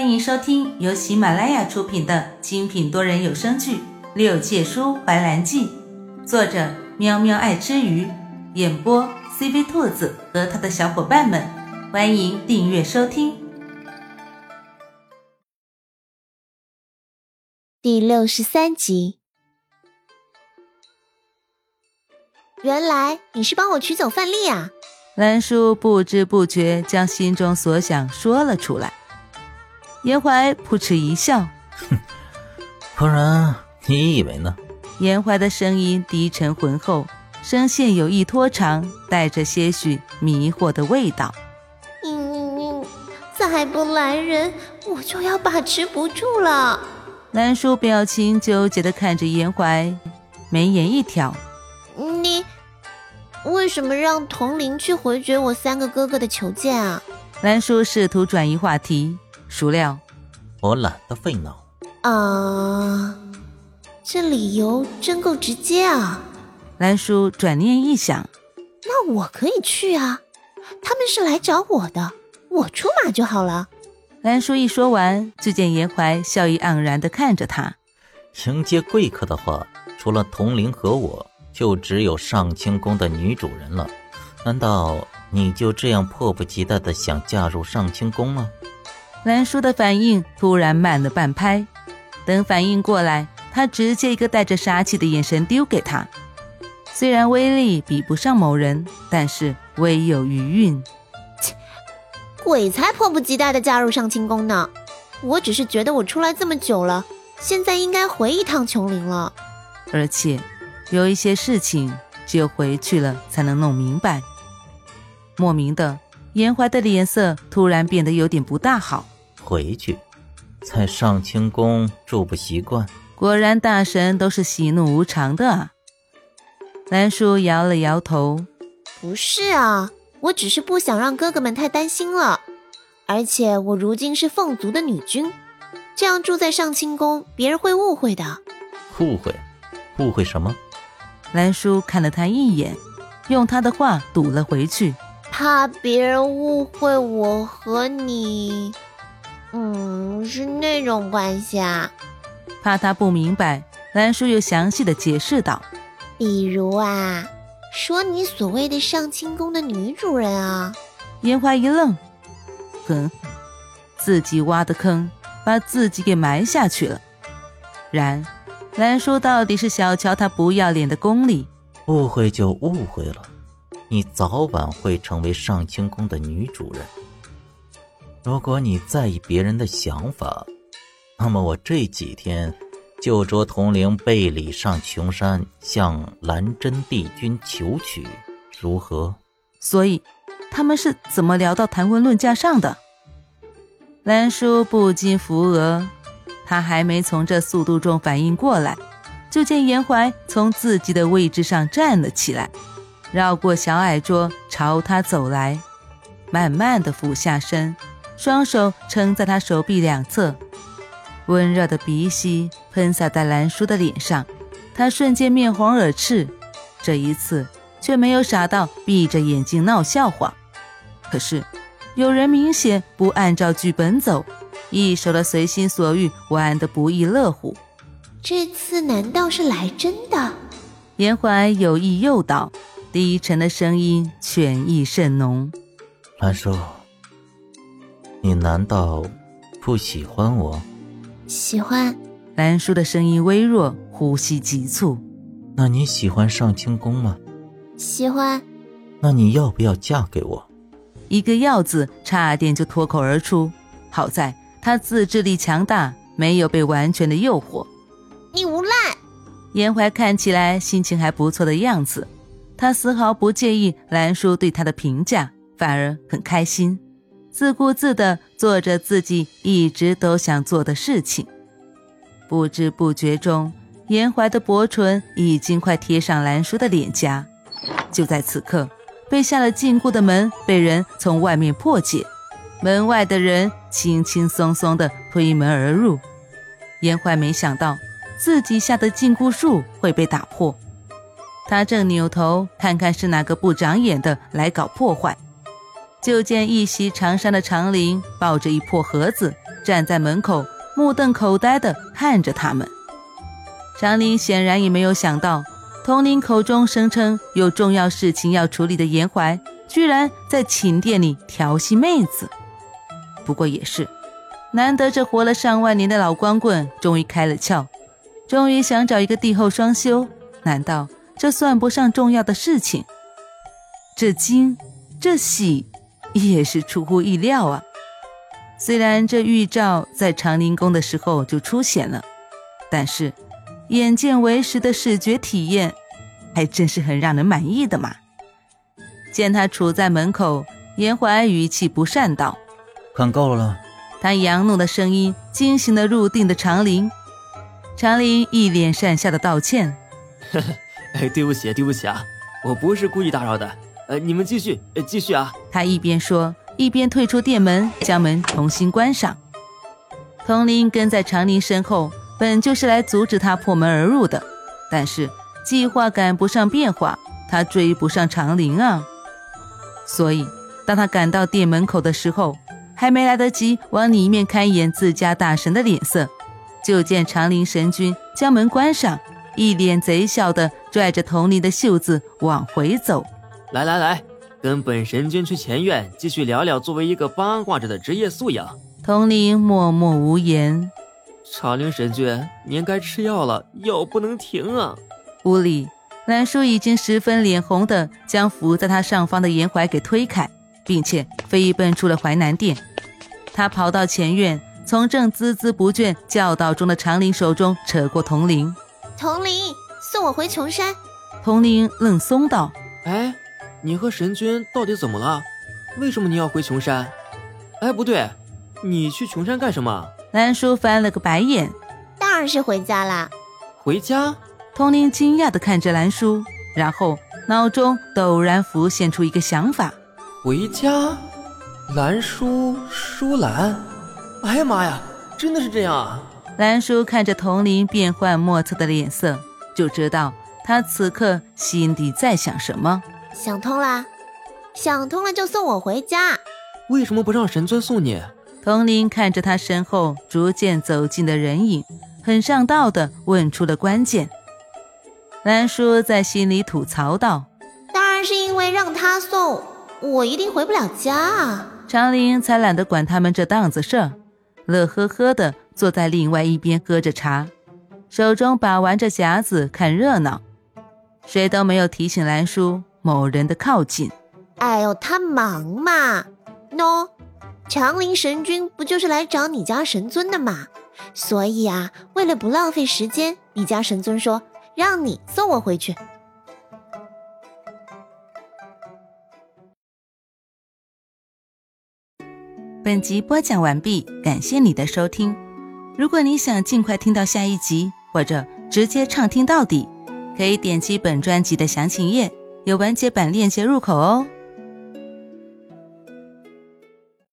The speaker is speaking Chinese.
欢迎收听由喜马拉雅出品的精品多人有声剧《六界书怀兰记》，作者喵喵爱吃鱼，演播 CV 兔子和他的小伙伴们。欢迎订阅收听。第六十三集，原来你是帮我取走范例啊！兰叔不知不觉将心中所想说了出来。严怀扑哧一笑，哼，不然你以为呢？严怀的声音低沉浑厚，声线有意拖长，带着些许迷惑的味道。嗯，再不来人，我就要把持不住了。南叔表情纠结的看着严怀，眉眼一挑，你为什么让童林去回绝我三个哥哥的求见啊？南叔试图转移话题。孰料，我懒得费脑啊！这理由真够直接啊！兰叔转念一想，那我可以去啊！他们是来找我的，我出马就好了。兰叔一说完，就见严怀笑意盎然的看着他。迎接贵客的话，除了童灵和我，就只有上清宫的女主人了。难道你就这样迫不及待的想嫁入上清宫吗？兰叔的反应突然慢了半拍，等反应过来，他直接一个带着杀气的眼神丢给他。虽然威力比不上某人，但是微有余韵。切，鬼才迫不及待的加入上清宫呢！我只是觉得我出来这么久了，现在应该回一趟琼林了。而且，有一些事情只有回去了才能弄明白。莫名的。严怀的脸色突然变得有点不大好。回去，在上清宫住不习惯。果然，大神都是喜怒无常的啊。兰叔摇了摇头：“不是啊，我只是不想让哥哥们太担心了。而且我如今是凤族的女君，这样住在上清宫，别人会误会的。”误会？误会什么？兰叔看了他一眼，用他的话堵了回去。怕别人误会我和你，嗯，是那种关系啊。怕他不明白，兰叔又详细的解释道：“比如啊，说你所谓的上清宫的女主人啊。”烟花一愣，哼，自己挖的坑，把自己给埋下去了。然，兰叔到底是小瞧他不要脸的功力，误会就误会了。你早晚会成为上清宫的女主人。如果你在意别人的想法，那么我这几天就着铜铃背礼上琼山，向兰真帝君求娶，如何？所以，他们是怎么聊到谈婚论嫁上的？兰叔不禁扶额，他还没从这速度中反应过来，就见严怀从自己的位置上站了起来。绕过小矮桌，朝他走来，慢慢的俯下身，双手撑在他手臂两侧，温热的鼻息喷洒在兰叔的脸上，他瞬间面红耳赤，这一次却没有傻到闭着眼睛闹笑话。可是，有人明显不按照剧本走，一手的随心所欲，玩得不亦乐乎。这次难道是来真的？严怀有意诱导。低沉的声音，犬意甚浓。兰叔，你难道不喜欢我？喜欢。兰叔的声音微弱，呼吸急促。那你喜欢上清宫吗？喜欢。那你要不要嫁给我？一个“要”字差点就脱口而出。好在他自制力强大，没有被完全的诱惑。你无赖！严怀看起来心情还不错的样子。他丝毫不介意兰叔对他的评价，反而很开心，自顾自地做着自己一直都想做的事情。不知不觉中，严怀的薄唇已经快贴上兰叔的脸颊。就在此刻，被下了禁锢的门被人从外面破解，门外的人轻轻松松地推门而入。严怀没想到自己下的禁锢术会被打破。他正扭头看看是哪个不长眼的来搞破坏，就见一袭长衫的长林抱着一破盒子，站在门口，目瞪口呆地看着他们。长林显然也没有想到，统领口中声称有重要事情要处理的严怀，居然在寝殿里调戏妹子。不过也是，难得这活了上万年的老光棍终于开了窍，终于想找一个帝后双修，难道这算不上重要的事情？这惊，这喜，也是出乎意料啊！虽然这预兆在长宁宫的时候就出现了，但是。眼见为实的视觉体验，还真是很让人满意的嘛！见他杵在门口，严怀语气不善道：“看够了。”他扬怒的声音惊醒了入定的长林。长林一脸讪笑的道歉：“呵呵，哎，对不起，对不起啊，我不是故意打扰的。呃，你们继续，呃，继续啊。”他一边说，一边退出店门，将门重新关上。童林跟在长林身后。本就是来阻止他破门而入的，但是计划赶不上变化，他追不上长林啊。所以，当他赶到店门口的时候，还没来得及往里面看一眼自家大神的脸色，就见长林神君将门关上，一脸贼笑的拽着童林的袖子往回走。来来来，跟本神君去前院继续聊聊作为一个八卦者的职业素养。童林默默无言。长陵神君，您该吃药了，药不能停啊！屋里，兰叔已经十分脸红的将伏在他上方的严怀给推开，并且飞奔出了淮南殿。他跑到前院，从正孜孜不倦教导中的长林手中扯过铜铃。铜铃，送我回琼山。铜铃冷松道：“哎，你和神君到底怎么了？为什么你要回琼山？哎，不对，你去琼山干什么？”兰叔翻了个白眼，当然是回家啦。回家？童宁惊讶的看着兰叔，然后脑中陡然浮现出一个想法：回家？兰叔，舒兰？哎呀妈呀，真的是这样啊！兰叔看着童林变幻莫测的脸色，就知道他此刻心底在想什么。想通了，想通了就送我回家。为什么不让神尊送你？童林看着他身后逐渐走近的人影，很上道的问出了关键。兰叔在心里吐槽道：“当然是因为让他送，我一定回不了家啊。”长林才懒得管他们这档子事儿，乐呵呵的坐在另外一边喝着茶，手中把玩着匣子看热闹，谁都没有提醒兰叔某人的靠近。哎呦，他忙嘛，喏。长林神君不就是来找你家神尊的嘛？所以啊，为了不浪费时间，你家神尊说让你送我回去。本集播讲完毕，感谢你的收听。如果你想尽快听到下一集，或者直接畅听到底，可以点击本专辑的详情页，有完结版链接入口哦。